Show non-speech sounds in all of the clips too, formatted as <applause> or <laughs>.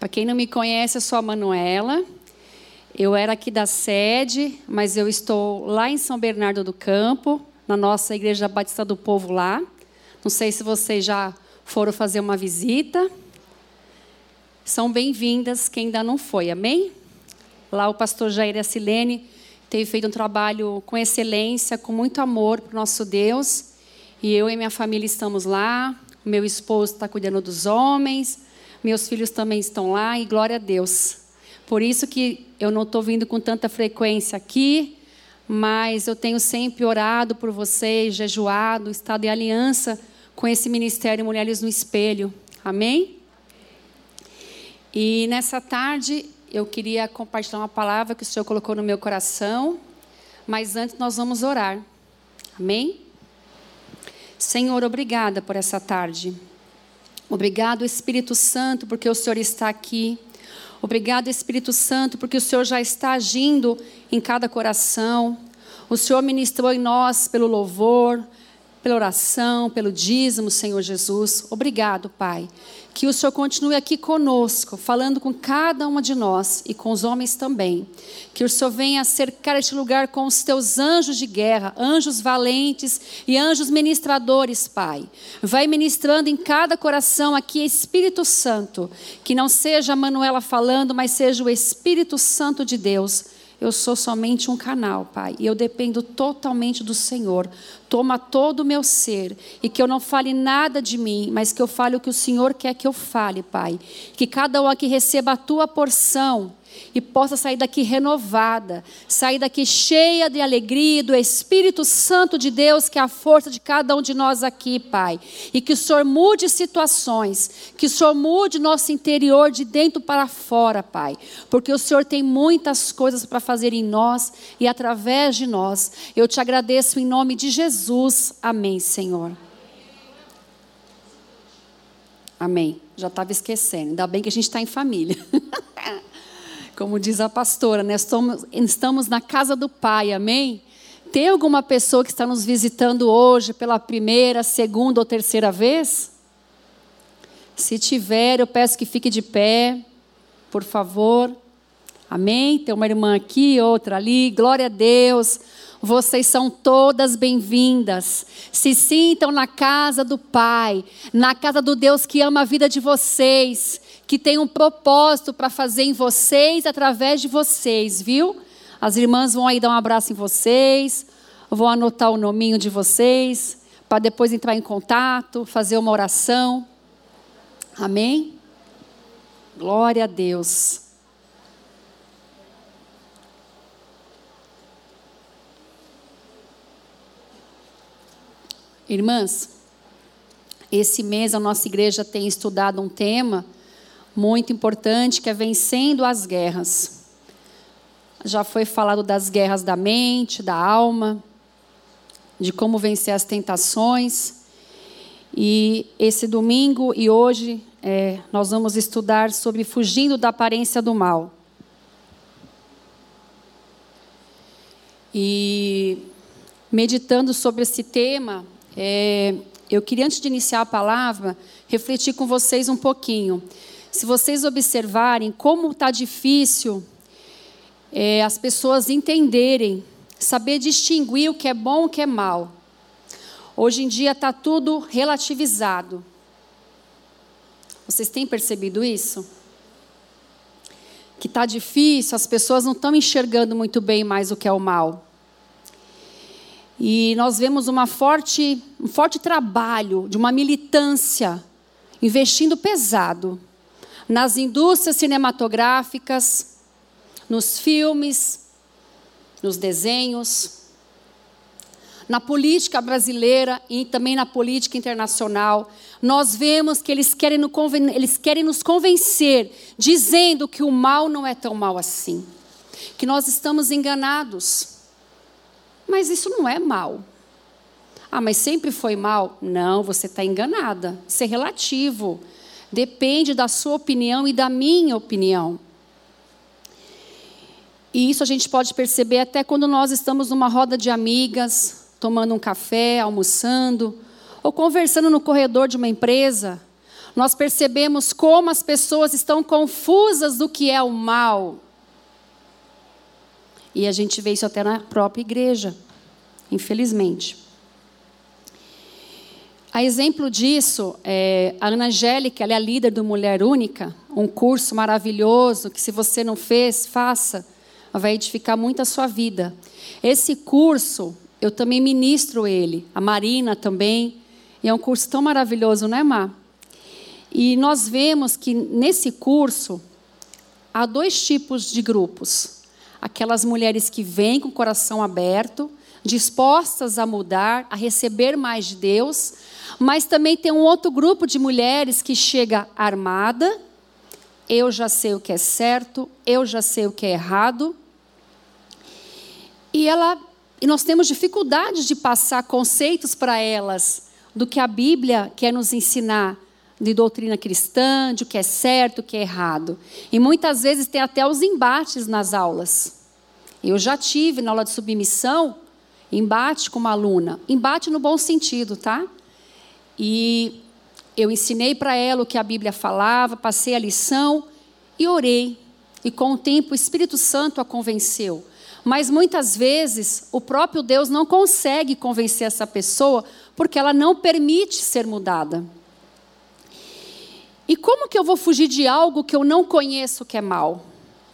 Para quem não me conhece, eu sou a Manuela. Eu era aqui da sede, mas eu estou lá em São Bernardo do Campo, na nossa Igreja Batista do Povo lá. Não sei se vocês já foram fazer uma visita. São bem-vindas quem ainda não foi, amém? Lá o pastor Jair e a Silene teve feito um trabalho com excelência, com muito amor para o nosso Deus. E eu e minha família estamos lá. Meu esposo está cuidando dos homens. Meus filhos também estão lá e glória a Deus. Por isso que eu não estou vindo com tanta frequência aqui, mas eu tenho sempre orado por vocês, jejuado, estado em aliança com esse ministério Mulheres no Espelho. Amém? E nessa tarde eu queria compartilhar uma palavra que o Senhor colocou no meu coração, mas antes nós vamos orar. Amém? Senhor, obrigada por essa tarde. Obrigado, Espírito Santo, porque o Senhor está aqui. Obrigado, Espírito Santo, porque o Senhor já está agindo em cada coração. O Senhor ministrou em nós pelo louvor, pela oração, pelo dízimo, Senhor Jesus. Obrigado, Pai. Que o Senhor continue aqui conosco, falando com cada uma de nós e com os homens também. Que o Senhor venha cercar este lugar com os teus anjos de guerra, anjos valentes e anjos ministradores, Pai. Vai ministrando em cada coração aqui, Espírito Santo. Que não seja a Manuela falando, mas seja o Espírito Santo de Deus eu sou somente um canal, Pai, e eu dependo totalmente do Senhor. Toma todo o meu ser e que eu não fale nada de mim, mas que eu fale o que o Senhor quer que eu fale, Pai. Que cada um aqui receba a tua porção e possa sair daqui renovada, sair daqui cheia de alegria do Espírito Santo de Deus, que é a força de cada um de nós aqui, Pai. E que o Senhor mude situações, que o Senhor mude nosso interior de dentro para fora, Pai. Porque o Senhor tem muitas coisas para fazer em nós e através de nós. Eu te agradeço em nome de Jesus. Amém, Senhor. Amém. Já estava esquecendo. Ainda bem que a gente está em família. <laughs> Como diz a pastora, né? estamos, estamos na casa do Pai, amém? Tem alguma pessoa que está nos visitando hoje pela primeira, segunda ou terceira vez? Se tiver, eu peço que fique de pé, por favor. Amém? Tem uma irmã aqui, outra ali. Glória a Deus. Vocês são todas bem-vindas. Se sintam na casa do Pai, na casa do Deus que ama a vida de vocês que tem um propósito para fazer em vocês, através de vocês, viu? As irmãs vão aí dar um abraço em vocês, vão anotar o nominho de vocês, para depois entrar em contato, fazer uma oração. Amém? Glória a Deus. Irmãs, esse mês a nossa igreja tem estudado um tema muito importante, que é vencendo as guerras. Já foi falado das guerras da mente, da alma, de como vencer as tentações. E esse domingo e hoje é, nós vamos estudar sobre fugindo da aparência do mal. E meditando sobre esse tema, é, eu queria, antes de iniciar a palavra, refletir com vocês um pouquinho se vocês observarem como está difícil é, as pessoas entenderem, saber distinguir o que é bom e o que é mal. Hoje em dia está tudo relativizado. Vocês têm percebido isso? Que está difícil, as pessoas não estão enxergando muito bem mais o que é o mal. E nós vemos uma forte, um forte trabalho de uma militância, investindo pesado nas indústrias cinematográficas, nos filmes, nos desenhos, na política brasileira e também na política internacional, nós vemos que eles querem, eles querem nos convencer, dizendo que o mal não é tão mal assim, que nós estamos enganados. Mas isso não é mal. Ah, mas sempre foi mal? Não, você está enganada. Isso é relativo. Depende da sua opinião e da minha opinião. E isso a gente pode perceber até quando nós estamos numa roda de amigas, tomando um café, almoçando, ou conversando no corredor de uma empresa. nós percebemos como as pessoas estão confusas do que é o mal. E a gente vê isso até na própria igreja, infelizmente. A exemplo disso, é, a Ana Angélica, ela é a líder do Mulher Única, um curso maravilhoso que, se você não fez, faça, vai edificar muito a sua vida. Esse curso, eu também ministro ele, a Marina também, e é um curso tão maravilhoso, não é, Mar? E nós vemos que nesse curso há dois tipos de grupos: aquelas mulheres que vêm com o coração aberto, dispostas a mudar, a receber mais de Deus, mas também tem um outro grupo de mulheres que chega armada, eu já sei o que é certo, eu já sei o que é errado. E ela e nós temos dificuldade de passar conceitos para elas do que a Bíblia quer nos ensinar de doutrina cristã, de o que é certo, o que é errado. E muitas vezes tem até os embates nas aulas. Eu já tive na aula de submissão embate com uma aluna, embate no bom sentido, tá? E eu ensinei para ela o que a Bíblia falava, passei a lição e orei. E com o tempo o Espírito Santo a convenceu. Mas muitas vezes o próprio Deus não consegue convencer essa pessoa porque ela não permite ser mudada. E como que eu vou fugir de algo que eu não conheço que é mal?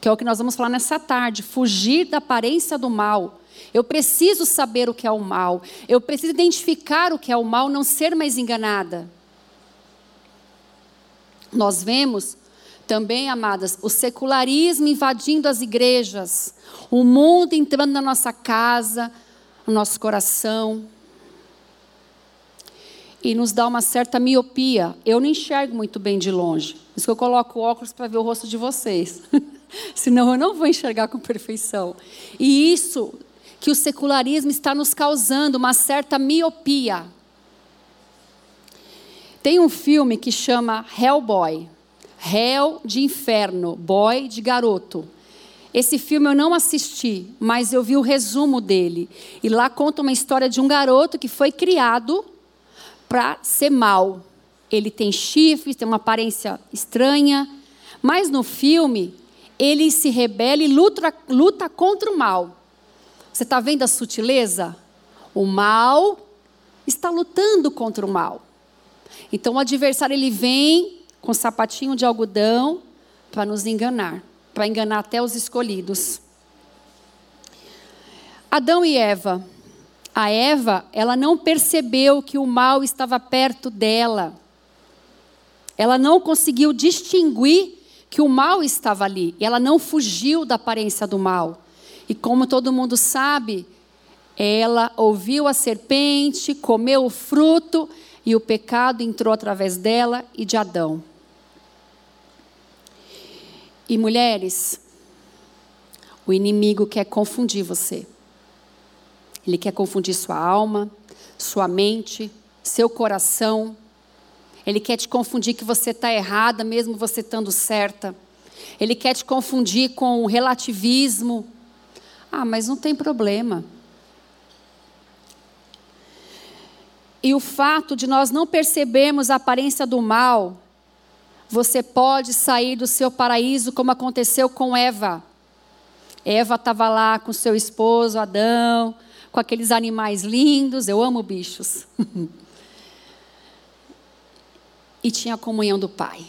Que é o que nós vamos falar nessa tarde, fugir da aparência do mal. Eu preciso saber o que é o mal. Eu preciso identificar o que é o mal, não ser mais enganada. Nós vemos também, amadas, o secularismo invadindo as igrejas, o mundo entrando na nossa casa, no nosso coração. E nos dá uma certa miopia. Eu não enxergo muito bem de longe. Por isso que eu coloco óculos para ver o rosto de vocês. <laughs> Senão eu não vou enxergar com perfeição. E isso que o secularismo está nos causando uma certa miopia. Tem um filme que chama Hellboy. Hell de inferno, boy de garoto. Esse filme eu não assisti, mas eu vi o resumo dele. E lá conta uma história de um garoto que foi criado para ser mal. Ele tem chifres, tem uma aparência estranha, mas no filme ele se rebela e luta, luta contra o mal. Você está vendo a sutileza? O mal está lutando contra o mal. Então o adversário ele vem com sapatinho de algodão para nos enganar, para enganar até os escolhidos. Adão e Eva. A Eva, ela não percebeu que o mal estava perto dela. Ela não conseguiu distinguir que o mal estava ali. Ela não fugiu da aparência do mal. E como todo mundo sabe, ela ouviu a serpente, comeu o fruto e o pecado entrou através dela e de Adão. E mulheres, o inimigo quer confundir você. Ele quer confundir sua alma, sua mente, seu coração. Ele quer te confundir que você está errada, mesmo você estando certa. Ele quer te confundir com o relativismo. Ah, mas não tem problema. E o fato de nós não percebermos a aparência do mal, você pode sair do seu paraíso, como aconteceu com Eva. Eva estava lá com seu esposo Adão, com aqueles animais lindos, eu amo bichos. <laughs> e tinha a comunhão do Pai.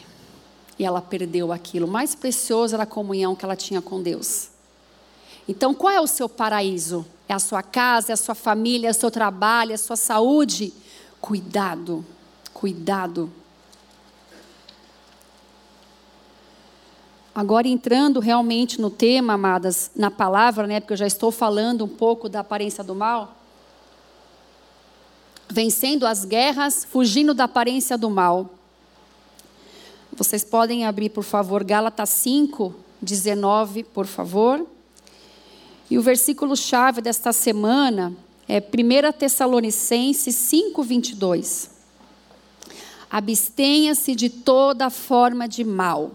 E ela perdeu aquilo. O mais precioso era a comunhão que ela tinha com Deus. Então, qual é o seu paraíso? É a sua casa, é a sua família, é o seu trabalho, é a sua saúde? Cuidado, cuidado. Agora entrando realmente no tema, amadas, na palavra, né, porque eu já estou falando um pouco da aparência do mal. Vencendo as guerras, fugindo da aparência do mal. Vocês podem abrir, por favor, Gálatas 5, 19, por favor. E o versículo-chave desta semana é 1 Tessalonicenses 5, 22. Abstenha-se de toda forma de mal.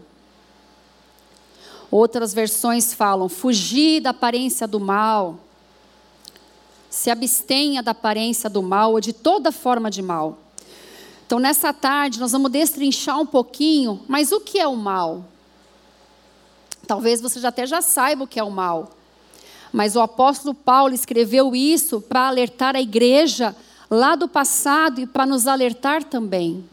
Outras versões falam: fugir da aparência do mal. Se abstenha da aparência do mal ou de toda forma de mal. Então, nessa tarde, nós vamos destrinchar um pouquinho, mas o que é o mal? Talvez você até já saiba o que é o mal. Mas o apóstolo Paulo escreveu isso para alertar a igreja lá do passado e para nos alertar também.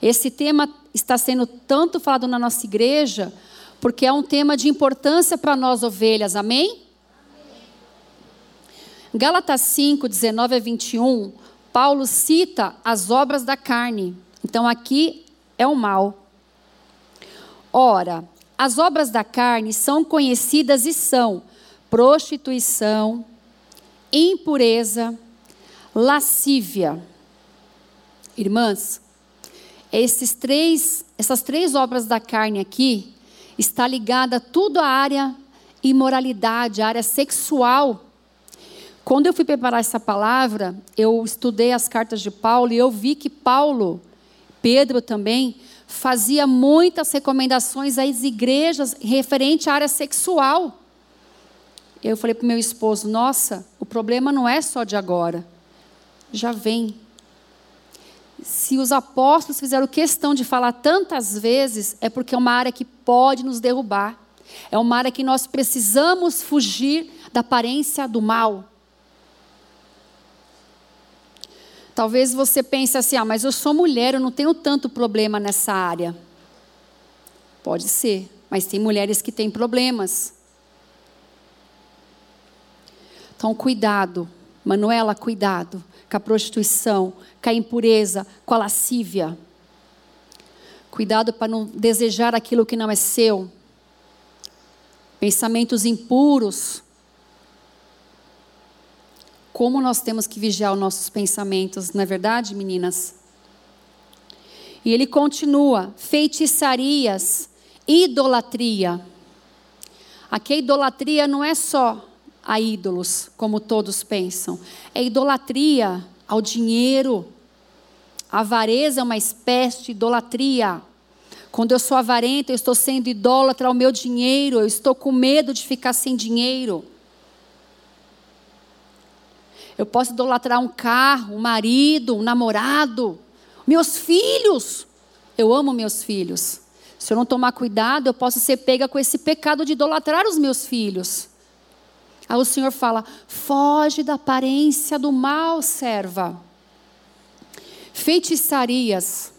Esse tema está sendo tanto falado na nossa igreja, porque é um tema de importância para nós ovelhas, amém? Gálatas 5, 19 a 21, Paulo cita as obras da carne. Então aqui é o mal. Ora, as obras da carne são conhecidas e são prostituição, impureza, lascívia. Irmãs, esses três, essas três obras da carne aqui está ligada tudo à área imoralidade, à área sexual. Quando eu fui preparar essa palavra, eu estudei as cartas de Paulo e eu vi que Paulo, Pedro também, fazia muitas recomendações às igrejas referente à área sexual. Eu falei para o meu esposo: nossa, o problema não é só de agora, já vem. Se os apóstolos fizeram questão de falar tantas vezes, é porque é uma área que pode nos derrubar. É uma área que nós precisamos fugir da aparência do mal. Talvez você pense assim: ah, mas eu sou mulher, eu não tenho tanto problema nessa área. Pode ser, mas tem mulheres que têm problemas. Então, cuidado, Manuela, cuidado com a prostituição, com a impureza, com a lascívia. Cuidado para não desejar aquilo que não é seu. Pensamentos impuros. Como nós temos que vigiar os nossos pensamentos, não é verdade, meninas? E ele continua: feitiçarias, idolatria. Aqui a idolatria não é só a ídolos, como todos pensam. É idolatria ao dinheiro. A avareza é uma espécie de idolatria. Quando eu sou avarenta, eu estou sendo idólatra ao meu dinheiro, eu estou com medo de ficar sem dinheiro. Eu posso idolatrar um carro, um marido, um namorado, meus filhos. Eu amo meus filhos. Se eu não tomar cuidado, eu posso ser pega com esse pecado de idolatrar os meus filhos. Aí o Senhor fala: foge da aparência do mal, serva. Feitiçarias.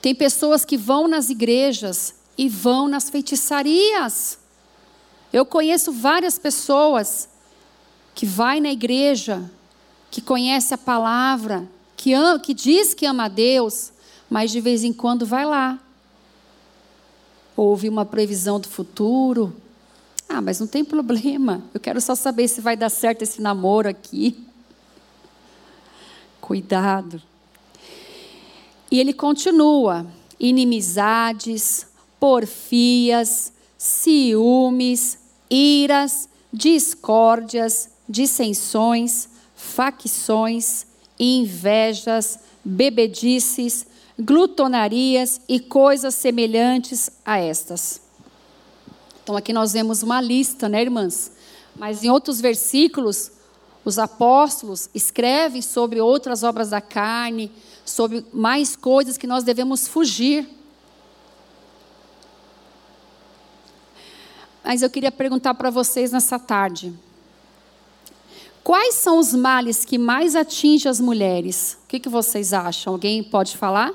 Tem pessoas que vão nas igrejas e vão nas feitiçarias. Eu conheço várias pessoas que vai na igreja, que conhece a palavra, que, ama, que diz que ama a Deus, mas de vez em quando vai lá. Ouve uma previsão do futuro, ah, mas não tem problema. Eu quero só saber se vai dar certo esse namoro aqui. Cuidado. E ele continua: inimizades, porfias, ciúmes, iras, discórdias, dissensões, facções, invejas, bebedices, glutonarias e coisas semelhantes a estas então aqui nós vemos uma lista, né, irmãs? Mas em outros versículos, os apóstolos escrevem sobre outras obras da carne, sobre mais coisas que nós devemos fugir. Mas eu queria perguntar para vocês nessa tarde: quais são os males que mais atingem as mulheres? O que, que vocês acham? Alguém pode falar?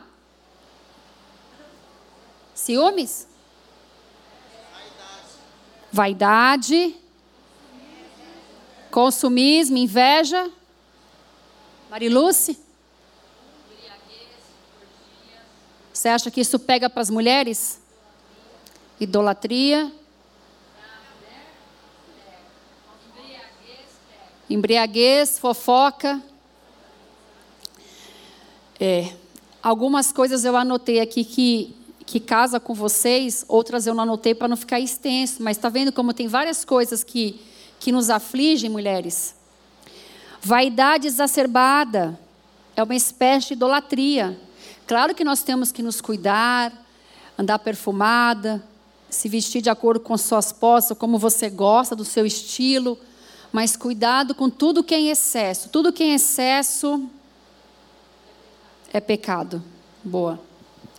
Ciúmes? Vaidade, consumismo, inveja. Mariluce? Você acha que isso pega para as mulheres? Idolatria. Embriaguez, fofoca. É. Algumas coisas eu anotei aqui que que casa com vocês, outras eu não anotei para não ficar extenso, mas está vendo como tem várias coisas que, que nos afligem, mulheres? Vaidade exacerbada é uma espécie de idolatria. Claro que nós temos que nos cuidar, andar perfumada, se vestir de acordo com suas posses, como você gosta, do seu estilo, mas cuidado com tudo que é em excesso. Tudo que é em excesso é pecado. Boa.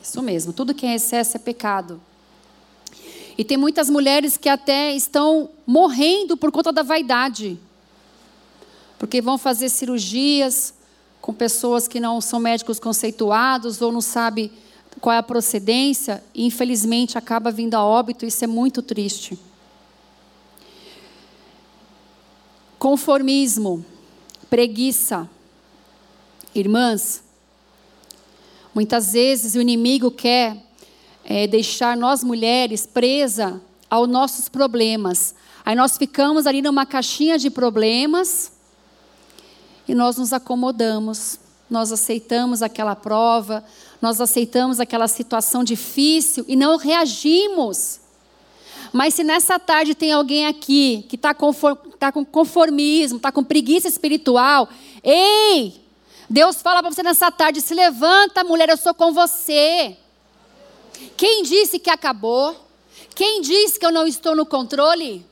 Isso mesmo, tudo que é excesso é pecado. E tem muitas mulheres que até estão morrendo por conta da vaidade. Porque vão fazer cirurgias com pessoas que não são médicos conceituados ou não sabem qual é a procedência e infelizmente acaba vindo a óbito, isso é muito triste. Conformismo, preguiça. Irmãs, muitas vezes o inimigo quer é, deixar nós mulheres presa aos nossos problemas. Aí nós ficamos ali numa caixinha de problemas e nós nos acomodamos, nós aceitamos aquela prova, nós aceitamos aquela situação difícil e não reagimos. Mas se nessa tarde tem alguém aqui que está tá com conformismo, está com preguiça espiritual, ei! Deus fala para você nessa tarde: se levanta, mulher, eu sou com você. Quem disse que acabou? Quem disse que eu não estou no controle?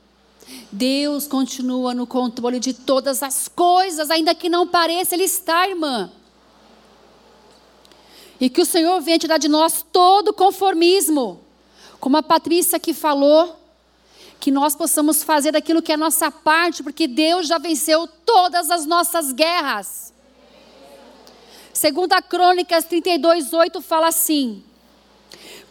Deus continua no controle de todas as coisas, ainda que não pareça, Ele está, irmã. E que o Senhor venha tirar de nós todo conformismo. Como a Patrícia que falou, que nós possamos fazer aquilo que é nossa parte, porque Deus já venceu todas as nossas guerras. Segunda Crônicas 32, 8 fala assim: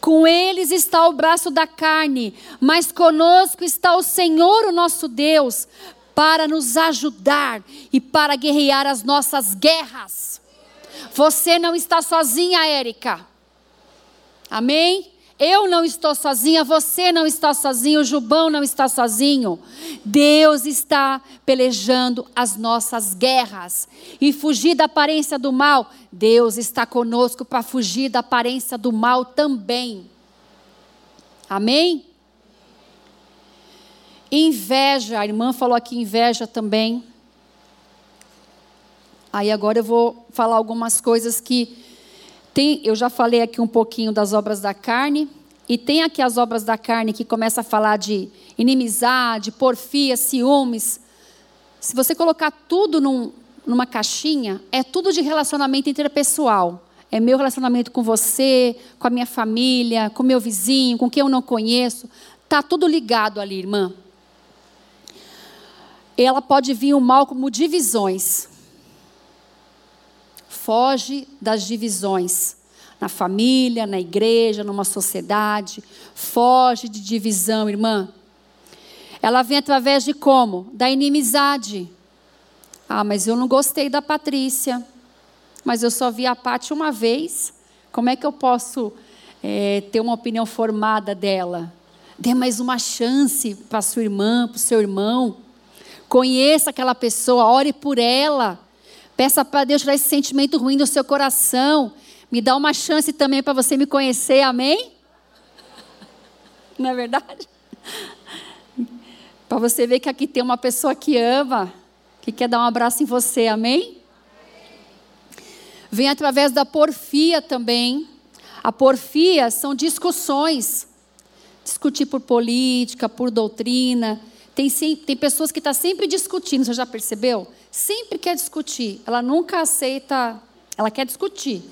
com eles está o braço da carne, mas conosco está o Senhor, o nosso Deus, para nos ajudar e para guerrear as nossas guerras. Você não está sozinha, Érica. Amém? Eu não estou sozinha, você não está sozinho, o Jubão não está sozinho. Deus está pelejando as nossas guerras. E fugir da aparência do mal, Deus está conosco para fugir da aparência do mal também. Amém? Inveja, a irmã falou aqui inveja também. Aí agora eu vou falar algumas coisas que tem, eu já falei aqui um pouquinho das obras da carne, e tem aqui as obras da carne que começa a falar de inimizade, porfia, ciúmes. Se você colocar tudo num, numa caixinha, é tudo de relacionamento interpessoal. É meu relacionamento com você, com a minha família, com meu vizinho, com quem eu não conheço. Tá tudo ligado ali, irmã. Ela pode vir o mal como divisões foge das divisões. Na família, na igreja, numa sociedade. Foge de divisão, irmã. Ela vem através de como? Da inimizade. Ah, mas eu não gostei da Patrícia. Mas eu só vi a Paty uma vez. Como é que eu posso é, ter uma opinião formada dela? Dê mais uma chance para sua irmã, para o seu irmão. Conheça aquela pessoa, ore por ela. Peça para Deus tirar esse sentimento ruim do seu coração. Me dá uma chance também para você me conhecer, amém? Não é verdade? Para você ver que aqui tem uma pessoa que ama, que quer dar um abraço em você, amém? Vem através da porfia também. A porfia são discussões. Discutir por política, por doutrina. Tem, tem pessoas que estão tá sempre discutindo, você já percebeu? sempre quer discutir, ela nunca aceita, ela quer discutir.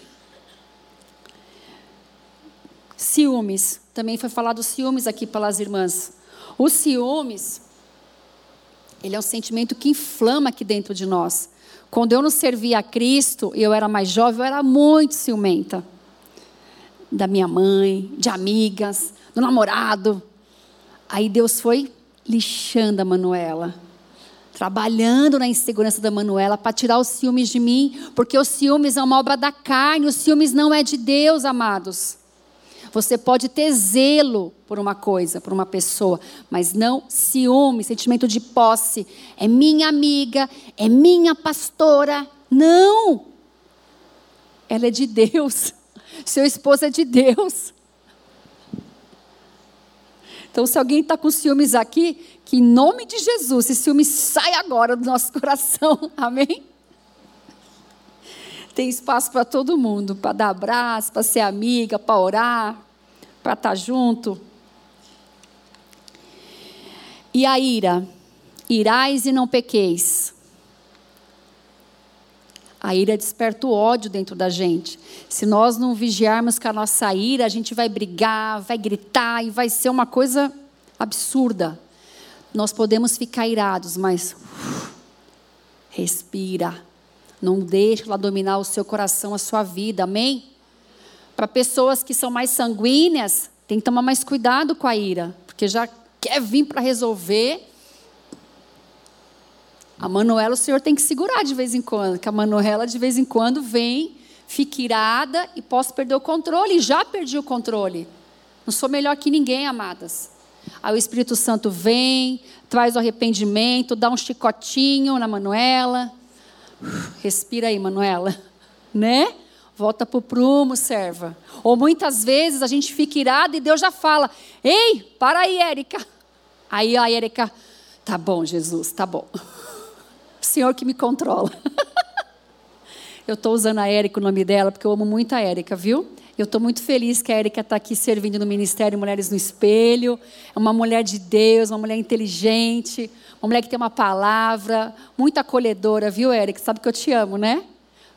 Ciúmes, também foi falado ciúmes aqui pelas irmãs. O ciúmes, ele é um sentimento que inflama aqui dentro de nós. Quando eu não servia a Cristo e eu era mais jovem, eu era muito ciumenta. Da minha mãe, de amigas, do namorado. Aí Deus foi lixando a Manuela trabalhando na insegurança da Manuela para tirar os ciúmes de mim, porque os ciúmes é uma obra da carne, os ciúmes não é de Deus, amados. Você pode ter zelo por uma coisa, por uma pessoa, mas não ciúme, sentimento de posse. É minha amiga, é minha pastora. Não! Ela é de Deus. <laughs> Seu esposo é de Deus. Então, se alguém está com ciúmes aqui, que em nome de Jesus, esse ciúme sai agora do nosso <laughs> coração. Amém? Tem espaço para todo mundo, para dar abraço, para ser amiga, para orar, para estar tá junto. E a ira? Irais e não pequeis. A ira desperta o ódio dentro da gente. Se nós não vigiarmos com a nossa ira, a gente vai brigar, vai gritar e vai ser uma coisa absurda. Nós podemos ficar irados, mas respira. Não deixe ela dominar o seu coração, a sua vida. Amém? Para pessoas que são mais sanguíneas, tem que tomar mais cuidado com a ira, porque já quer vir para resolver a Manuela, o senhor tem que segurar de vez em quando, que a Manuela de vez em quando vem, fica irada e posso perder o controle. E já perdi o controle. Não sou melhor que ninguém, amadas. Aí o Espírito Santo vem, traz o arrependimento, dá um chicotinho na Manuela. Respira aí, Manuela. Né? Volta para o prumo, serva. Ou muitas vezes a gente fica irada e Deus já fala: Ei, para aí, Érica. Aí a Érica, tá bom, Jesus, tá bom. Senhor que me controla. <laughs> eu estou usando a Érica, o nome dela, porque eu amo muito a Érica, viu? Eu estou muito feliz que a Érica está aqui servindo no Ministério Mulheres no Espelho. É uma mulher de Deus, uma mulher inteligente, uma mulher que tem uma palavra, muito acolhedora, viu, Érica? Sabe que eu te amo, né?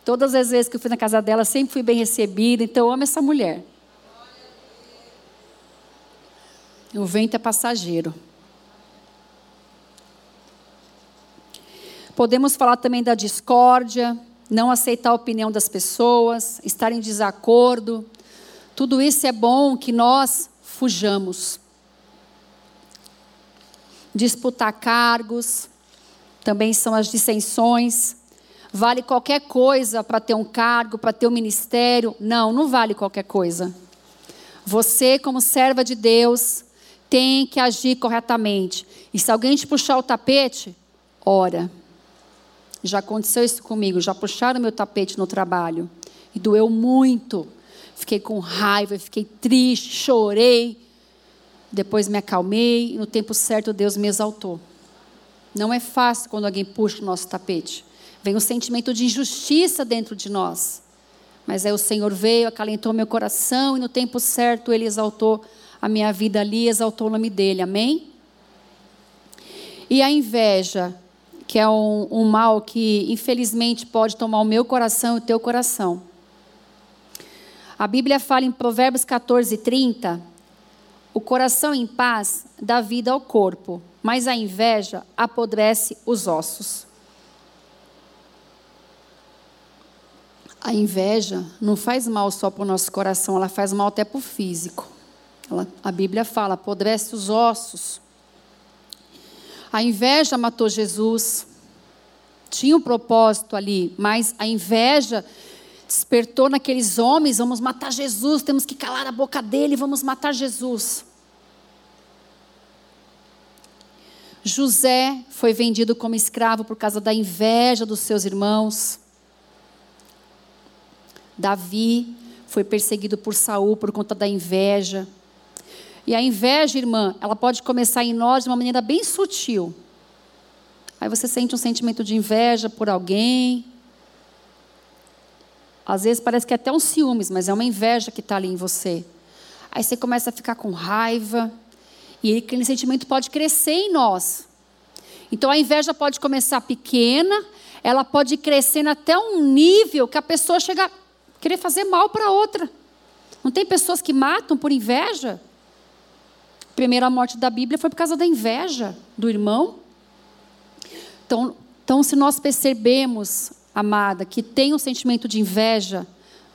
Todas as vezes que eu fui na casa dela, sempre fui bem recebida, então eu amo essa mulher. O vento é passageiro. Podemos falar também da discórdia, não aceitar a opinião das pessoas, estar em desacordo. Tudo isso é bom que nós fujamos. Disputar cargos, também são as dissensões. Vale qualquer coisa para ter um cargo, para ter um ministério? Não, não vale qualquer coisa. Você, como serva de Deus, tem que agir corretamente. E se alguém te puxar o tapete, ora. Já aconteceu isso comigo, já puxaram meu tapete no trabalho e doeu muito. Fiquei com raiva, fiquei triste, chorei. Depois me acalmei e no tempo certo Deus me exaltou. Não é fácil quando alguém puxa o nosso tapete. Vem um sentimento de injustiça dentro de nós. Mas aí o Senhor veio, acalentou meu coração e no tempo certo Ele exaltou a minha vida ali, exaltou o nome dEle. Amém? E a inveja que é um, um mal que, infelizmente, pode tomar o meu coração e o teu coração. A Bíblia fala em Provérbios 14, 30. O coração em paz dá vida ao corpo, mas a inveja apodrece os ossos. A inveja não faz mal só para o nosso coração, ela faz mal até para o físico. Ela, a Bíblia fala, apodrece os ossos. A inveja matou Jesus. Tinha um propósito ali, mas a inveja despertou naqueles homens: vamos matar Jesus, temos que calar a boca dele, vamos matar Jesus. José foi vendido como escravo por causa da inveja dos seus irmãos. Davi foi perseguido por Saul por conta da inveja. E a inveja, irmã, ela pode começar em nós de uma maneira bem sutil. Aí você sente um sentimento de inveja por alguém. Às vezes parece que é até um ciúmes, mas é uma inveja que está ali em você. Aí você começa a ficar com raiva. E aquele sentimento pode crescer em nós. Então a inveja pode começar pequena, ela pode ir crescendo até um nível que a pessoa chega a querer fazer mal para outra. Não tem pessoas que matam por inveja? Primeira morte da Bíblia foi por causa da inveja do irmão. Então, então se nós percebemos, amada, que tem um sentimento de inveja,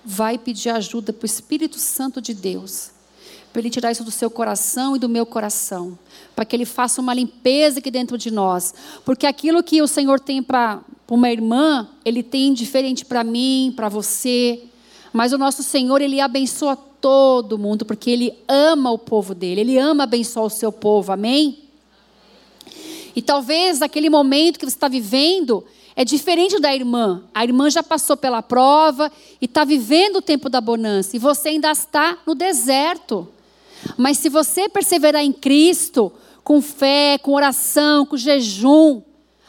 vai pedir ajuda para o Espírito Santo de Deus, para Ele tirar isso do seu coração e do meu coração, para que Ele faça uma limpeza aqui dentro de nós, porque aquilo que o Senhor tem para uma irmã, Ele tem diferente para mim, para você, mas o nosso Senhor, Ele abençoa todo mundo, porque Ele ama o povo dele, Ele ama abençoar o seu povo, amém? E talvez aquele momento que você está vivendo é diferente da irmã. A irmã já passou pela prova e está vivendo o tempo da bonança, e você ainda está no deserto. Mas se você perseverar em Cristo, com fé, com oração, com jejum,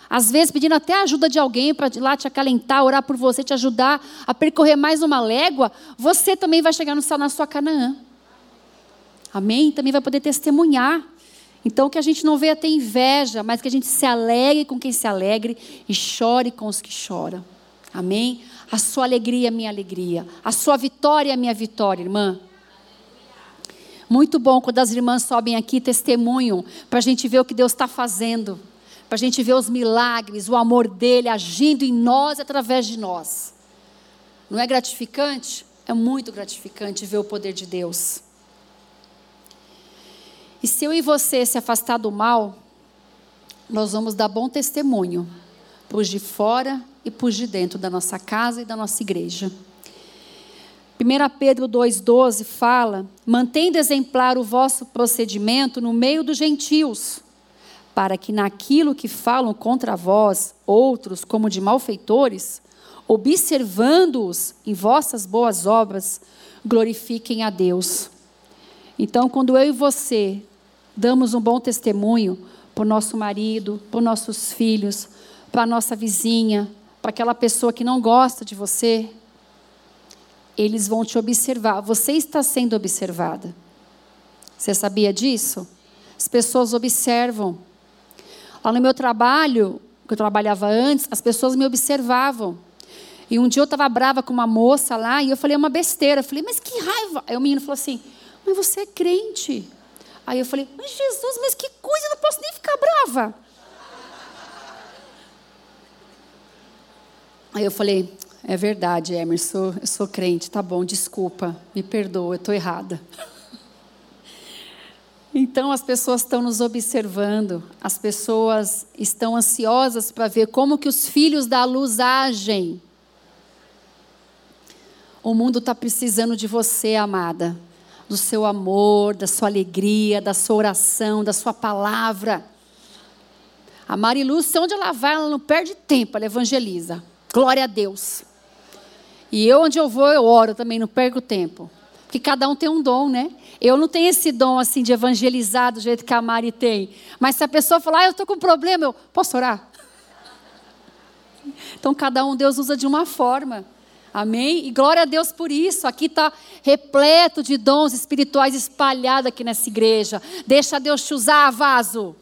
às vezes pedindo até a ajuda de alguém para lá te acalentar, orar por você, te ajudar a percorrer mais uma légua, você também vai chegar no céu na sua Canaã. Amém? Também vai poder testemunhar. Então que a gente não venha ter inveja, mas que a gente se alegre com quem se alegre e chore com os que choram. Amém? A sua alegria é minha alegria. A sua vitória é minha vitória, irmã. Muito bom quando as irmãs sobem aqui testemunham, para a gente ver o que Deus está fazendo, para a gente ver os milagres, o amor dele agindo em nós e através de nós. Não é gratificante? É muito gratificante ver o poder de Deus. E se eu e você se afastar do mal, nós vamos dar bom testemunho por de fora e por de dentro da nossa casa e da nossa igreja. 1 Pedro 2,12 fala: mantendo exemplar o vosso procedimento no meio dos gentios, para que naquilo que falam contra vós, outros como de malfeitores, observando-os em vossas boas obras, glorifiquem a Deus. Então, quando eu e você damos um bom testemunho para o nosso marido, para os nossos filhos, para a nossa vizinha, para aquela pessoa que não gosta de você, eles vão te observar. Você está sendo observada. Você sabia disso? As pessoas observam. Lá no meu trabalho, que eu trabalhava antes, as pessoas me observavam. E um dia eu estava brava com uma moça lá e eu falei uma besteira. Eu falei, mas que raiva. Aí o menino falou assim, mas você é crente. Aí eu falei, mas Jesus, mas que coisa, eu não posso nem ficar brava. Aí eu falei, é verdade, Emerson, eu sou crente, tá bom, desculpa, me perdoa, eu estou errada. Então as pessoas estão nos observando, as pessoas estão ansiosas para ver como que os filhos da luz agem. O mundo está precisando de você, amada, do seu amor, da sua alegria, da sua oração, da sua palavra. A Marilúcia, onde ela vai, ela não perde tempo, ela evangeliza. Glória a Deus. E eu, onde eu vou, eu oro também, não perco tempo. Porque cada um tem um dom, né? Eu não tenho esse dom assim de evangelizar do jeito que a Mari tem. Mas se a pessoa falar, ah, eu estou com um problema, eu posso orar? Então cada um Deus usa de uma forma. Amém? E glória a Deus por isso. Aqui está repleto de dons espirituais espalhados aqui nessa igreja. Deixa Deus te usar, vaso.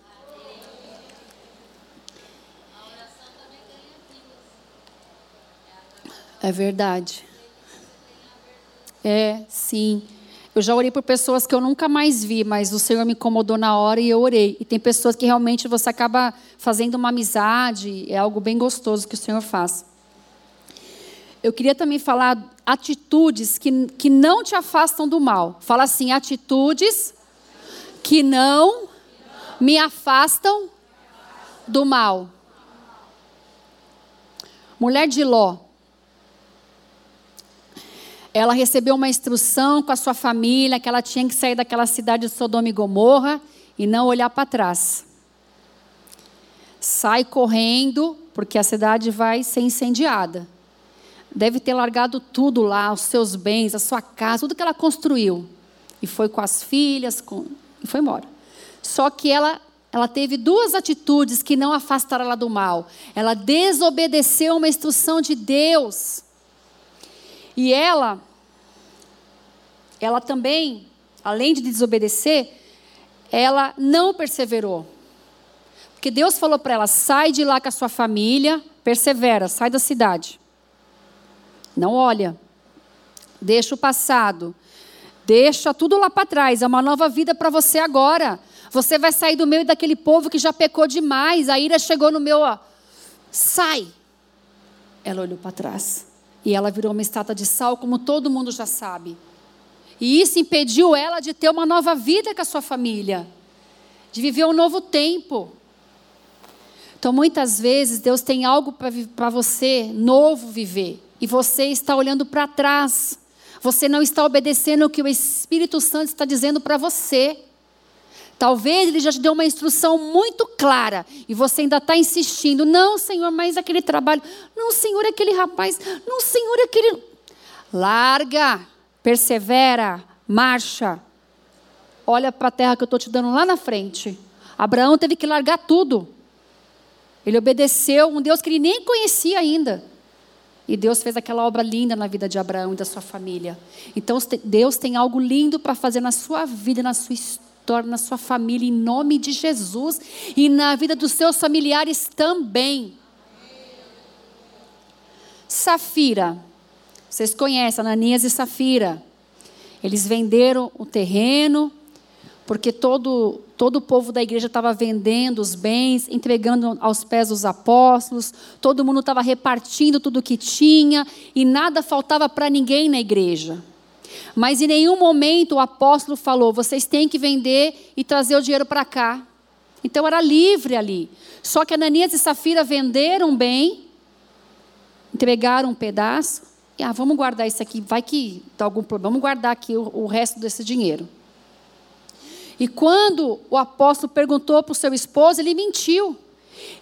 É verdade. É, sim. Eu já orei por pessoas que eu nunca mais vi, mas o Senhor me incomodou na hora e eu orei. E tem pessoas que realmente você acaba fazendo uma amizade, é algo bem gostoso que o Senhor faz. Eu queria também falar atitudes que, que não te afastam do mal. Fala assim: atitudes que não me afastam do mal. Mulher de Ló ela recebeu uma instrução com a sua família que ela tinha que sair daquela cidade de Sodoma e Gomorra e não olhar para trás. Sai correndo, porque a cidade vai ser incendiada. Deve ter largado tudo lá, os seus bens, a sua casa, tudo que ela construiu. E foi com as filhas, com... e foi embora. Só que ela, ela teve duas atitudes que não afastaram ela do mal. Ela desobedeceu uma instrução de Deus. E ela ela também, além de desobedecer, ela não perseverou. Porque Deus falou para ela: sai de lá com a sua família, persevera, sai da cidade. Não olha, deixa o passado, deixa tudo lá para trás, é uma nova vida para você agora. Você vai sair do meio daquele povo que já pecou demais, a ira chegou no meu. Ó. Sai. Ela olhou para trás e ela virou uma estátua de sal, como todo mundo já sabe. E isso impediu ela de ter uma nova vida com a sua família, de viver um novo tempo. Então, muitas vezes, Deus tem algo para você novo viver, e você está olhando para trás. Você não está obedecendo o que o Espírito Santo está dizendo para você. Talvez ele já te deu uma instrução muito clara e você ainda está insistindo. Não, Senhor, mas aquele trabalho. Não, Senhor, aquele rapaz. Não, Senhor, aquele. Larga persevera, marcha. Olha para a terra que eu estou te dando lá na frente. Abraão teve que largar tudo. Ele obedeceu um Deus que ele nem conhecia ainda. E Deus fez aquela obra linda na vida de Abraão e da sua família. Então Deus tem algo lindo para fazer na sua vida, na sua história, na sua família, em nome de Jesus e na vida dos seus familiares também. Safira. Vocês conhecem Ananias e Safira. Eles venderam o terreno, porque todo, todo o povo da igreja estava vendendo os bens, entregando aos pés dos apóstolos, todo mundo estava repartindo tudo o que tinha e nada faltava para ninguém na igreja. Mas em nenhum momento o apóstolo falou: vocês têm que vender e trazer o dinheiro para cá. Então era livre ali. Só que Ananias e Safira venderam bem, entregaram um pedaço. E, ah, vamos guardar isso aqui, vai que dá algum problema, vamos guardar aqui o, o resto desse dinheiro. E quando o apóstolo perguntou para o seu esposo, ele mentiu.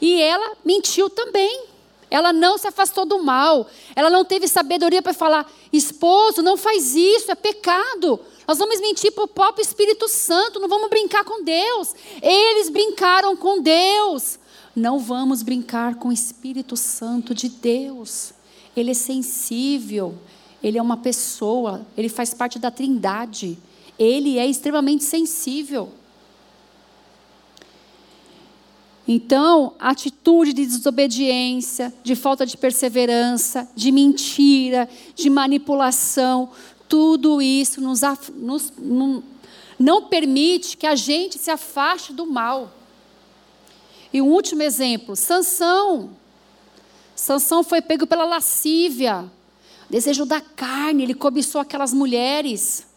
E ela mentiu também. Ela não se afastou do mal. Ela não teve sabedoria para falar: esposo, não faz isso, é pecado. Nós vamos mentir para o próprio Espírito Santo, não vamos brincar com Deus. Eles brincaram com Deus. Não vamos brincar com o Espírito Santo de Deus. Ele é sensível, ele é uma pessoa, ele faz parte da Trindade ele é extremamente sensível. Então, atitude de desobediência, de falta de perseverança, de mentira, de manipulação, tudo isso nos, nos não, não permite que a gente se afaste do mal. E um último exemplo, Sansão. Sansão foi pego pela lascívia, desejo da carne, ele cobiçou aquelas mulheres.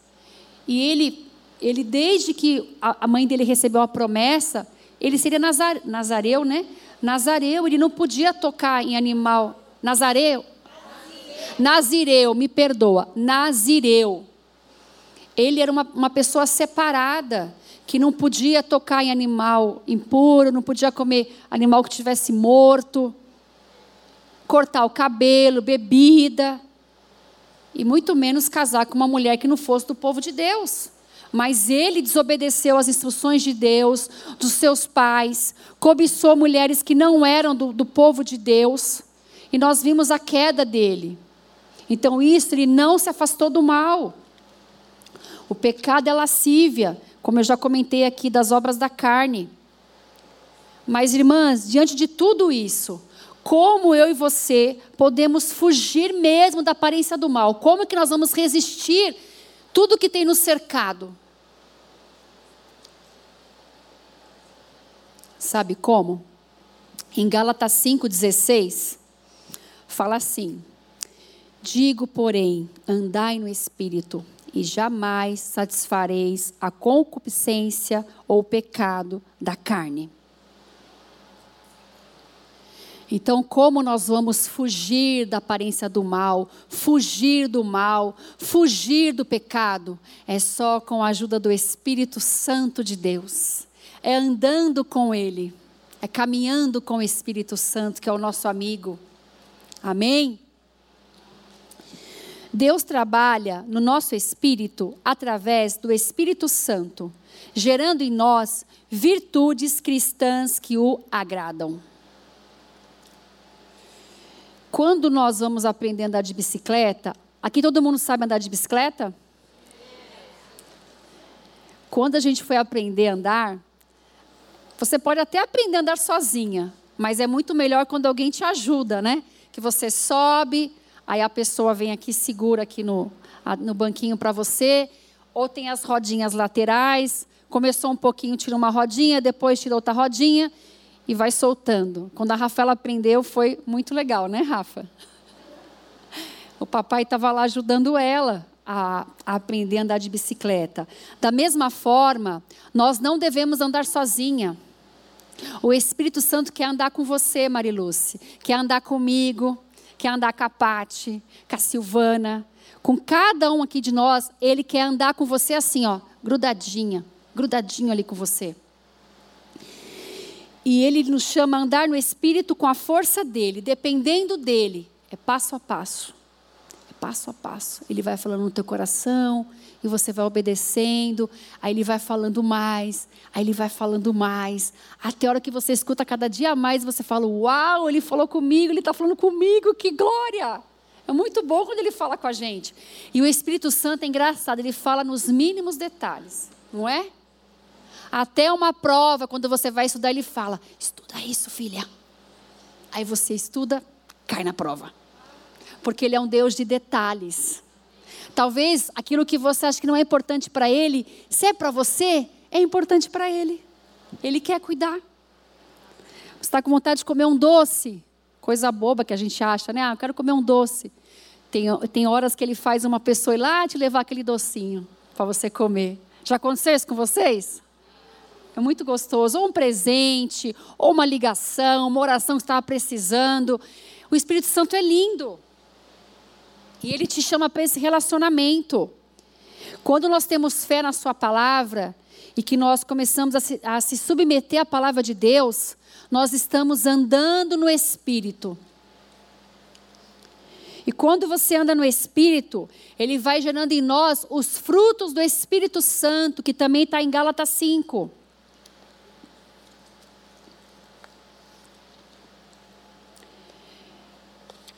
E ele, ele desde que a mãe dele recebeu a promessa, ele seria nazare, nazareu, né? Nazareu, ele não podia tocar em animal. Nazareu? Nazireu, me perdoa. Nazireu. Ele era uma, uma pessoa separada, que não podia tocar em animal impuro, não podia comer animal que estivesse morto, cortar o cabelo, bebida e muito menos casar com uma mulher que não fosse do povo de Deus. Mas ele desobedeceu às instruções de Deus, dos seus pais, cobiçou mulheres que não eram do, do povo de Deus, e nós vimos a queda dele. Então, isso, ele não se afastou do mal. O pecado é lascívia, como eu já comentei aqui, das obras da carne. Mas, irmãs, diante de tudo isso, como eu e você podemos fugir mesmo da aparência do mal? Como que nós vamos resistir tudo que tem nos cercado? Sabe como? Em Gálatas 5,16, fala assim: Digo, porém, andai no espírito, e jamais satisfareis a concupiscência ou o pecado da carne. Então, como nós vamos fugir da aparência do mal, fugir do mal, fugir do pecado? É só com a ajuda do Espírito Santo de Deus. É andando com Ele, é caminhando com o Espírito Santo, que é o nosso amigo. Amém? Deus trabalha no nosso espírito através do Espírito Santo, gerando em nós virtudes cristãs que o agradam. Quando nós vamos aprender a andar de bicicleta, aqui todo mundo sabe andar de bicicleta? Quando a gente foi aprender a andar, você pode até aprender a andar sozinha, mas é muito melhor quando alguém te ajuda, né? Que você sobe, aí a pessoa vem aqui, segura aqui no, no banquinho para você, ou tem as rodinhas laterais, começou um pouquinho, tira uma rodinha, depois tira outra rodinha, e vai soltando. Quando a Rafaela aprendeu, foi muito legal, né, Rafa? O papai estava lá ajudando ela a, a, aprender a andar de bicicleta. Da mesma forma, nós não devemos andar sozinha. O Espírito Santo quer andar com você, Mariluce, quer andar comigo, quer andar com a Pati, com a Silvana, com cada um aqui de nós, ele quer andar com você assim, ó, grudadinha, grudadinho ali com você. E ele nos chama a andar no Espírito com a força dele, dependendo dele. É passo a passo. É passo a passo. Ele vai falando no teu coração e você vai obedecendo. Aí ele vai falando mais. Aí ele vai falando mais. Até a hora que você escuta cada dia mais, você fala: Uau, ele falou comigo, ele está falando comigo, que glória! É muito bom quando ele fala com a gente. E o Espírito Santo é engraçado, ele fala nos mínimos detalhes, não é? Até uma prova, quando você vai estudar, ele fala: estuda isso, filha. Aí você estuda, cai na prova. porque Ele é um Deus de detalhes. Talvez aquilo que você acha que não é importante para Ele, se é para você, é importante para Ele. Ele quer cuidar. Você está com vontade de comer um doce, coisa boba que a gente acha, né? Ah, eu quero comer um doce. Tem, tem horas que ele faz uma pessoa ir lá te levar aquele docinho para você comer. Já aconteceu isso com vocês? É muito gostoso. Ou um presente, ou uma ligação, uma oração que estava precisando. O Espírito Santo é lindo. E ele te chama para esse relacionamento. Quando nós temos fé na Sua palavra e que nós começamos a se, a se submeter à palavra de Deus, nós estamos andando no Espírito. E quando você anda no Espírito, ele vai gerando em nós os frutos do Espírito Santo, que também está em Gálatas 5.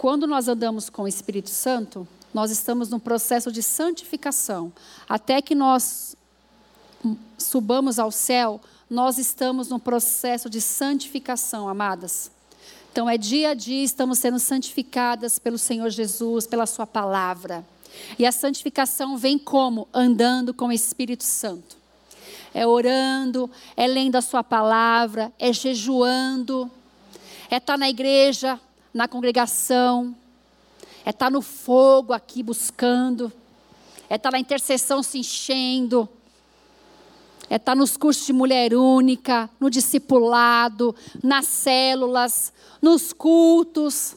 Quando nós andamos com o Espírito Santo, nós estamos num processo de santificação. Até que nós subamos ao céu, nós estamos num processo de santificação, amadas. Então é dia a dia estamos sendo santificadas pelo Senhor Jesus, pela Sua palavra. E a santificação vem como? Andando com o Espírito Santo. É orando, é lendo a Sua palavra, é jejuando, é estar tá na igreja, na congregação, é estar tá no fogo aqui buscando, é estar tá na intercessão se enchendo é estar tá nos cursos de mulher única, no discipulado, nas células, nos cultos,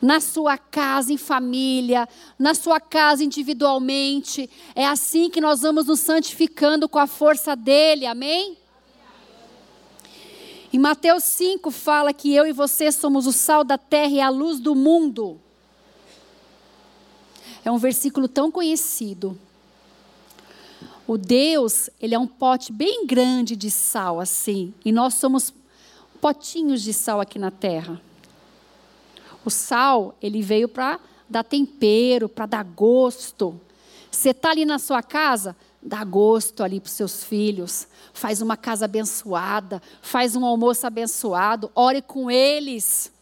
na sua casa em família, na sua casa individualmente. É assim que nós vamos nos santificando com a força dele, amém? Em Mateus 5 fala que eu e você somos o sal da terra e a luz do mundo. É um versículo tão conhecido. O Deus, ele é um pote bem grande de sal, assim. E nós somos potinhos de sal aqui na terra. O sal, ele veio para dar tempero, para dar gosto. Você está ali na sua casa, dá gosto ali para os seus filhos. Faz uma casa abençoada, faz um almoço abençoado, ore com eles.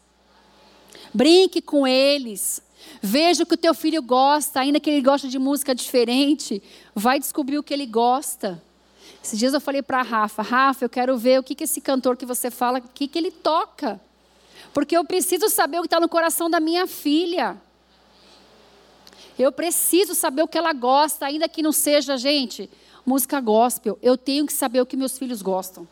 Brinque com eles. Veja o que o teu filho gosta, ainda que ele goste de música diferente, vai descobrir o que ele gosta. Esses dias eu falei para a Rafa, Rafa, eu quero ver o que, que esse cantor que você fala, o que, que ele toca. Porque eu preciso saber o que está no coração da minha filha. Eu preciso saber o que ela gosta, ainda que não seja, gente, música gospel. Eu tenho que saber o que meus filhos gostam.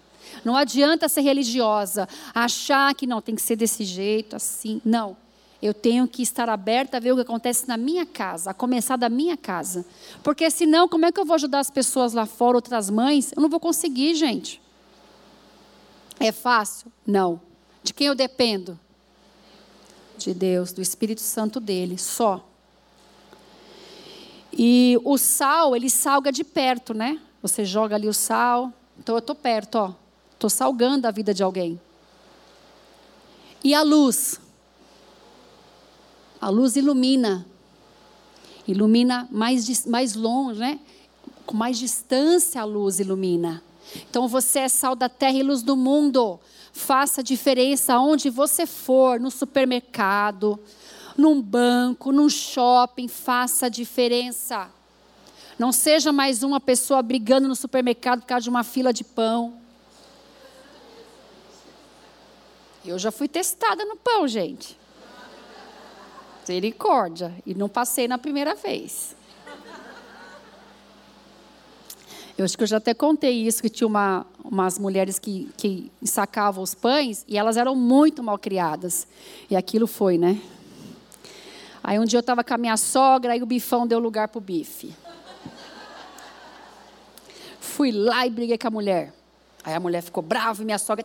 Não adianta ser religiosa, achar que não, tem que ser desse jeito, assim. Não. Eu tenho que estar aberta a ver o que acontece na minha casa, a começar da minha casa. Porque senão, como é que eu vou ajudar as pessoas lá fora, outras mães? Eu não vou conseguir, gente. É fácil? Não. De quem eu dependo? De Deus, do Espírito Santo dele, só. E o sal, ele salga de perto, né? Você joga ali o sal. Então eu estou perto, ó. Estou salgando a vida de alguém. E a luz? A luz ilumina. Ilumina mais, mais longe, né? Com mais distância a luz ilumina. Então você é sal da terra e luz do mundo. Faça diferença onde você for, no supermercado, num banco, num shopping, faça diferença. Não seja mais uma pessoa brigando no supermercado por causa de uma fila de pão. Eu já fui testada no pão, gente. Misericórdia. E não passei na primeira vez. Eu acho que eu já até contei isso, que tinha uma, umas mulheres que, que sacavam os pães e elas eram muito mal criadas. E aquilo foi, né? Aí um dia eu estava com a minha sogra, aí o bifão deu lugar para o bife. Fui lá e briguei com a mulher. Aí a mulher ficou brava e minha sogra.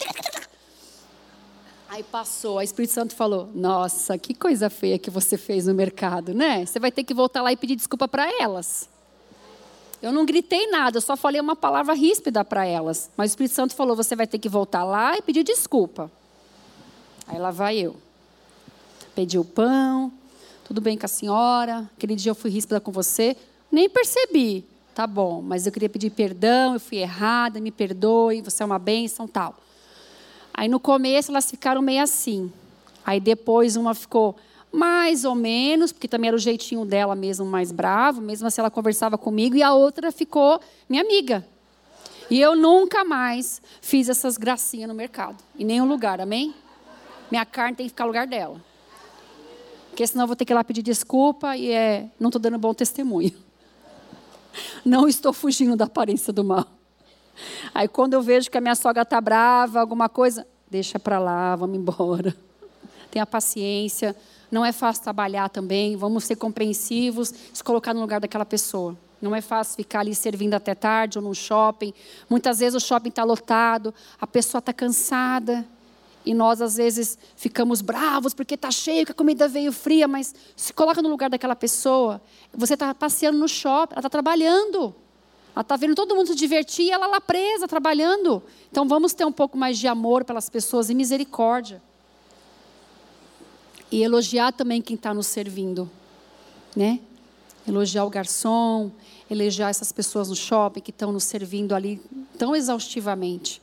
Aí passou, o Espírito Santo falou: Nossa, que coisa feia que você fez no mercado, né? Você vai ter que voltar lá e pedir desculpa para elas. Eu não gritei nada, eu só falei uma palavra ríspida para elas. Mas o Espírito Santo falou: Você vai ter que voltar lá e pedir desculpa. Aí lá vai eu. Pedi o pão, tudo bem com a senhora? Aquele dia eu fui ríspida com você. Nem percebi. Tá bom, mas eu queria pedir perdão, eu fui errada, me perdoe, você é uma bênção, tal. Aí no começo elas ficaram meio assim. Aí depois uma ficou mais ou menos, porque também era o jeitinho dela mesmo mais bravo, mesmo assim ela conversava comigo, e a outra ficou minha amiga. E eu nunca mais fiz essas gracinhas no mercado, em nenhum lugar, amém? Minha carne tem que ficar no lugar dela. Porque senão eu vou ter que ir lá pedir desculpa e é, não estou dando bom testemunho. Não estou fugindo da aparência do mal. Aí quando eu vejo que a minha sogra está brava, alguma coisa, deixa para lá, vamos embora. Tenha paciência. Não é fácil trabalhar também. Vamos ser compreensivos, se colocar no lugar daquela pessoa. Não é fácil ficar ali servindo até tarde ou no shopping. Muitas vezes o shopping está lotado, a pessoa está cansada. E nós, às vezes, ficamos bravos porque está cheio, que a comida veio fria, mas se coloca no lugar daquela pessoa. Você está passeando no shopping, ela está trabalhando. Ela está vendo todo mundo se divertir e ela lá presa, trabalhando. Então vamos ter um pouco mais de amor pelas pessoas e misericórdia. E elogiar também quem está nos servindo. Né? Elogiar o garçom, elogiar essas pessoas no shopping que estão nos servindo ali tão exaustivamente.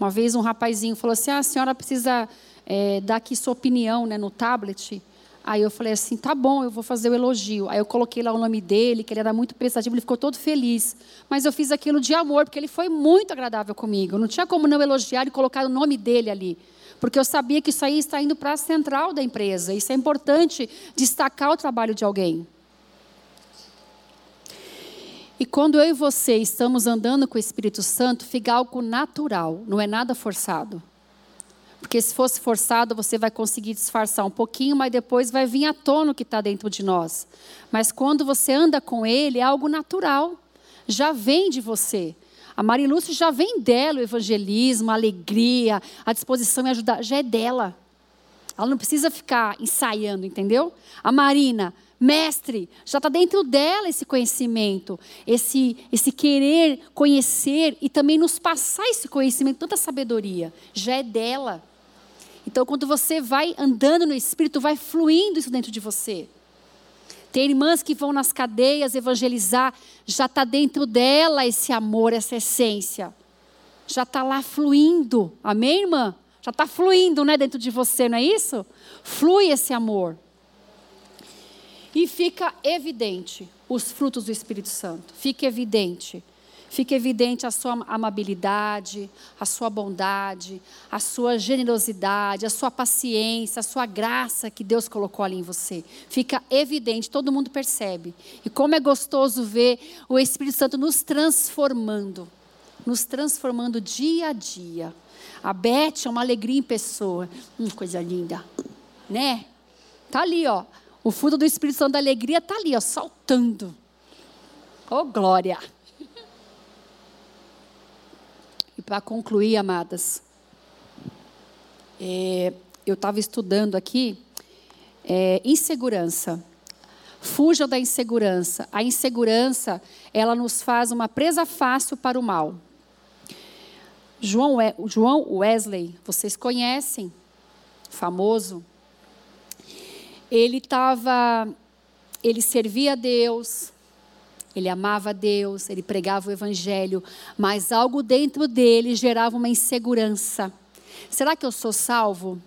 Uma vez um rapazinho falou assim: ah, a senhora precisa é, dar aqui sua opinião né, no tablet. Aí eu falei assim, tá bom, eu vou fazer o elogio. Aí eu coloquei lá o nome dele, que ele era muito prestativo, ele ficou todo feliz. Mas eu fiz aquilo de amor, porque ele foi muito agradável comigo. Não tinha como não elogiar e colocar o nome dele ali. Porque eu sabia que isso aí está indo para a central da empresa. Isso é importante destacar o trabalho de alguém. E quando eu e você estamos andando com o Espírito Santo, fica algo natural, não é nada forçado. Porque se fosse forçado, você vai conseguir disfarçar um pouquinho, mas depois vai vir à tona o que está dentro de nós. Mas quando você anda com Ele, é algo natural. Já vem de você. A Marilúcia já vem dela o evangelismo, a alegria, a disposição em ajudar. Já é dela. Ela não precisa ficar ensaiando, entendeu? A Marina, mestre, já está dentro dela esse conhecimento, esse, esse querer conhecer e também nos passar esse conhecimento, tanta sabedoria. Já é dela. Então, quando você vai andando no Espírito, vai fluindo isso dentro de você. Tem irmãs que vão nas cadeias evangelizar, já está dentro dela esse amor, essa essência. Já está lá fluindo. Amém, irmã? Já está fluindo, né, dentro de você, não é isso? Flui esse amor. E fica evidente os frutos do Espírito Santo. Fica evidente fica evidente a sua amabilidade, a sua bondade, a sua generosidade, a sua paciência, a sua graça que Deus colocou ali em você. Fica evidente, todo mundo percebe. E como é gostoso ver o Espírito Santo nos transformando, nos transformando dia a dia. A Beth é uma alegria em pessoa. Hum, coisa linda, né? Tá ali, ó. O fruto do Espírito Santo da alegria tá ali, ó, saltando. Oh, glória! E para concluir, amadas, é, eu estava estudando aqui é, insegurança. Fuja da insegurança. A insegurança, ela nos faz uma presa fácil para o mal. João, João Wesley, vocês conhecem, famoso. Ele estava, ele servia a Deus, ele amava Deus, ele pregava o Evangelho, mas algo dentro dele gerava uma insegurança. Será que eu sou salvo?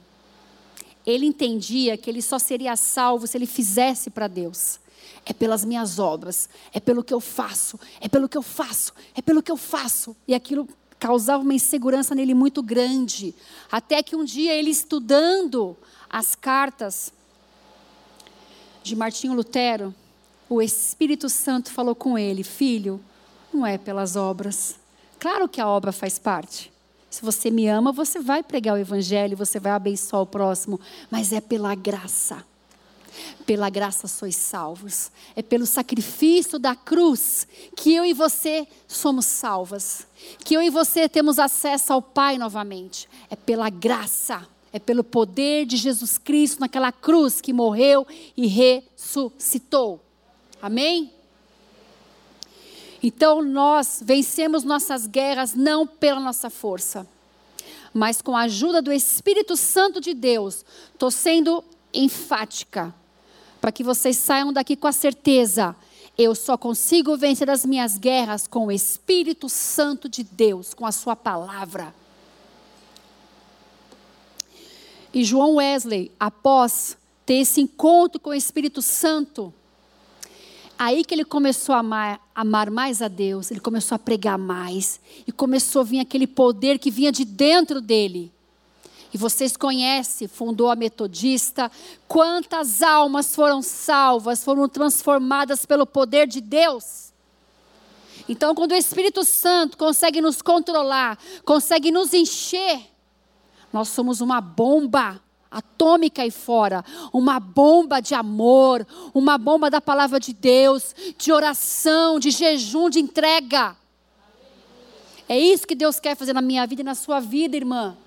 Ele entendia que ele só seria salvo se ele fizesse para Deus. É pelas minhas obras, é pelo que eu faço, é pelo que eu faço, é pelo que eu faço. E aquilo causava uma insegurança nele muito grande. Até que um dia ele estudando as cartas de Martinho Lutero, o Espírito Santo falou com ele: Filho, não é pelas obras. Claro que a obra faz parte. Se você me ama, você vai pregar o Evangelho, você vai abençoar o próximo, mas é pela graça. Pela graça sois salvos. É pelo sacrifício da cruz que eu e você somos salvas. Que eu e você temos acesso ao Pai novamente. É pela graça. É pelo poder de Jesus Cristo naquela cruz que morreu e ressuscitou. Amém? Então nós vencemos nossas guerras não pela nossa força, mas com a ajuda do Espírito Santo de Deus. Estou sendo enfática para que vocês saiam daqui com a certeza. Eu só consigo vencer as minhas guerras com o Espírito Santo de Deus, com a Sua palavra. E João Wesley, após ter esse encontro com o Espírito Santo. Aí que ele começou a amar, amar mais a Deus, ele começou a pregar mais, e começou a vir aquele poder que vinha de dentro dele. E vocês conhecem, fundou a Metodista. Quantas almas foram salvas, foram transformadas pelo poder de Deus? Então, quando o Espírito Santo consegue nos controlar, consegue nos encher, nós somos uma bomba atômica aí fora, uma bomba de amor, uma bomba da palavra de Deus, de oração, de jejum, de entrega. É isso que Deus quer fazer na minha vida e na sua vida, irmã.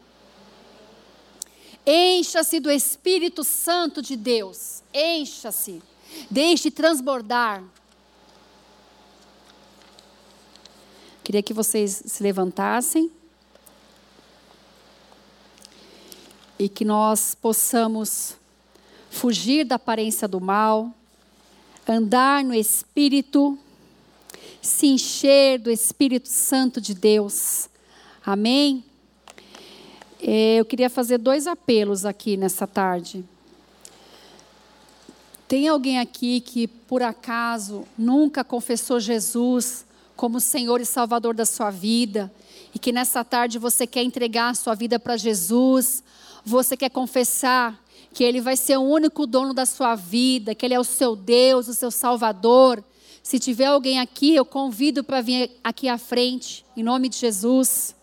Encha-se do Espírito Santo de Deus. Encha-se. Deixe transbordar. Queria que vocês se levantassem. E que nós possamos fugir da aparência do mal, andar no Espírito, se encher do Espírito Santo de Deus. Amém? É, eu queria fazer dois apelos aqui nessa tarde. Tem alguém aqui que, por acaso, nunca confessou Jesus como Senhor e Salvador da sua vida e que nessa tarde você quer entregar a sua vida para Jesus, você quer confessar que Ele vai ser o único dono da sua vida, que Ele é o seu Deus, o seu Salvador. Se tiver alguém aqui, eu convido para vir aqui à frente, em nome de Jesus.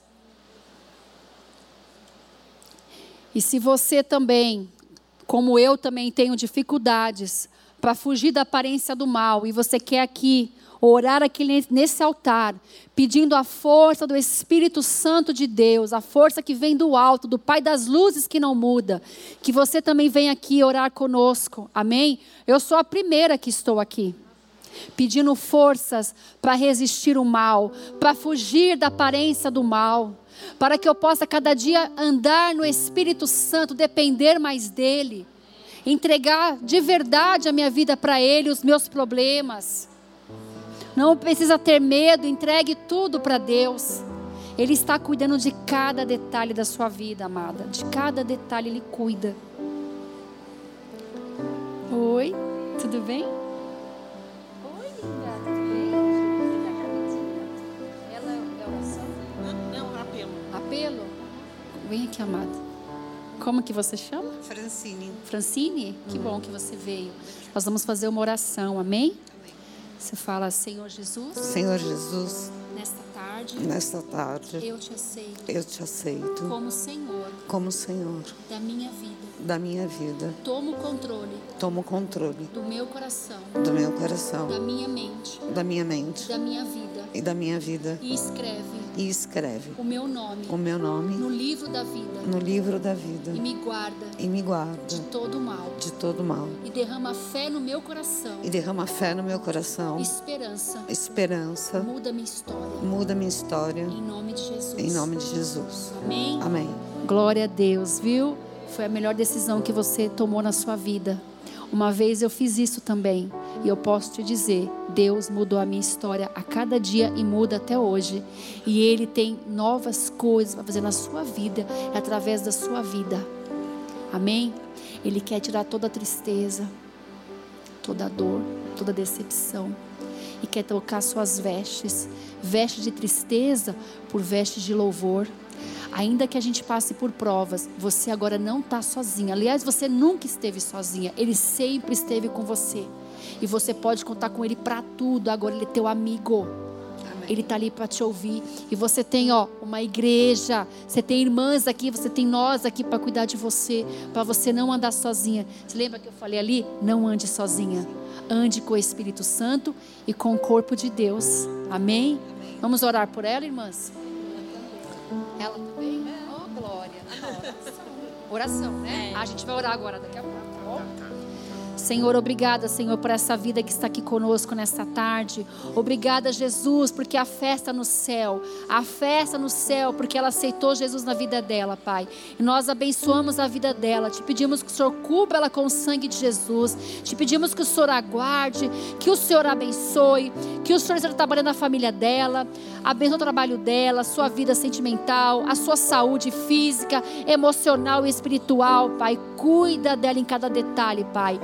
E se você também, como eu também tenho dificuldades para fugir da aparência do mal, e você quer aqui orar aqui nesse altar, pedindo a força do Espírito Santo de Deus, a força que vem do alto, do Pai das luzes que não muda, que você também venha aqui orar conosco. Amém? Eu sou a primeira que estou aqui pedindo forças para resistir o mal, para fugir da aparência do mal para que eu possa cada dia andar no Espírito Santo, depender mais dEle, entregar de verdade a minha vida para Ele, os meus problemas. Não precisa ter medo, entregue tudo para Deus. Ele está cuidando de cada detalhe da sua vida, amada. De cada detalhe Ele cuida. Oi, tudo bem? apelo? Vem aqui, amado. Como que você chama? Francine. Francine? Que bom que você veio. Nós vamos fazer uma oração, amém? Você fala, Senhor Jesus. Senhor Jesus. Nesta tarde. Nesta tarde. Eu te aceito. Eu te aceito. Como Senhor. Como Senhor. Da minha vida. Da minha vida. Tomo o controle. Tomo controle. Do meu coração. Do meu coração. Da minha mente. Da minha mente. Da minha vida. E da minha vida. E escreve e escreve. O meu nome, o meu nome no livro da vida, no livro da vida. E me guarda, e me guarda de todo mal, de todo mal, e derrama fé no meu coração, e derrama fé no meu coração, esperança, esperança, muda minha história, muda minha história, em nome de Jesus, em nome de Jesus, amém, amém. Glória a Deus, viu? Foi a melhor decisão que você tomou na sua vida. Uma vez eu fiz isso também. E eu posso te dizer, Deus mudou a minha história a cada dia e muda até hoje. E Ele tem novas coisas para fazer na sua vida, através da sua vida. Amém? Ele quer tirar toda a tristeza, toda a dor, toda a decepção. E quer trocar suas vestes, vestes de tristeza por vestes de louvor. Ainda que a gente passe por provas, você agora não está sozinha. Aliás, você nunca esteve sozinha. Ele sempre esteve com você. E você pode contar com Ele para tudo. Agora Ele é teu amigo. Ele está ali para te ouvir. E você tem, ó, uma igreja. Você tem irmãs aqui, você tem nós aqui para cuidar de você, para você não andar sozinha. Você lembra que eu falei ali? Não ande sozinha. Ande com o Espírito Santo e com o corpo de Deus. Amém? Vamos orar por ela, irmãs? Ela também? Oh, glória. Oração, né? É. A gente vai orar agora daqui a pouco, tá bom? Senhor, obrigada, Senhor, por essa vida que está aqui conosco nesta tarde. Obrigada, Jesus, porque a festa no céu, a festa no céu, porque ela aceitou Jesus na vida dela, Pai. E nós abençoamos a vida dela. Te pedimos que o Senhor cubra ela com o sangue de Jesus. Te pedimos que o Senhor aguarde, que o Senhor abençoe, que o Senhor esteja trabalhando na família dela, abençoe o trabalho dela, a sua vida sentimental, a sua saúde física, emocional e espiritual, Pai. Cuida dela em cada detalhe, Pai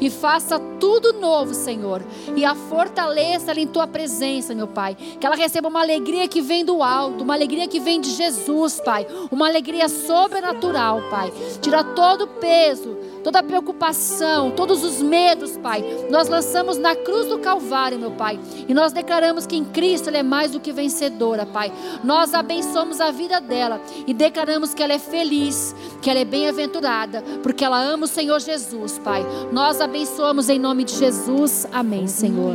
e faça tudo novo, Senhor. E a fortaleça ela em tua presença, meu Pai. Que ela receba uma alegria que vem do alto, uma alegria que vem de Jesus, Pai. Uma alegria sobrenatural, Pai. Tira todo o peso, toda a preocupação, todos os medos, Pai. Nós lançamos na cruz do Calvário, meu Pai. E nós declaramos que em Cristo ela é mais do que vencedora, Pai. Nós abençoamos a vida dela e declaramos que ela é feliz, que ela é bem-aventurada, porque ela ama o Senhor Jesus, Pai. Nós abençoamos em nome de Jesus. Amém, Senhor.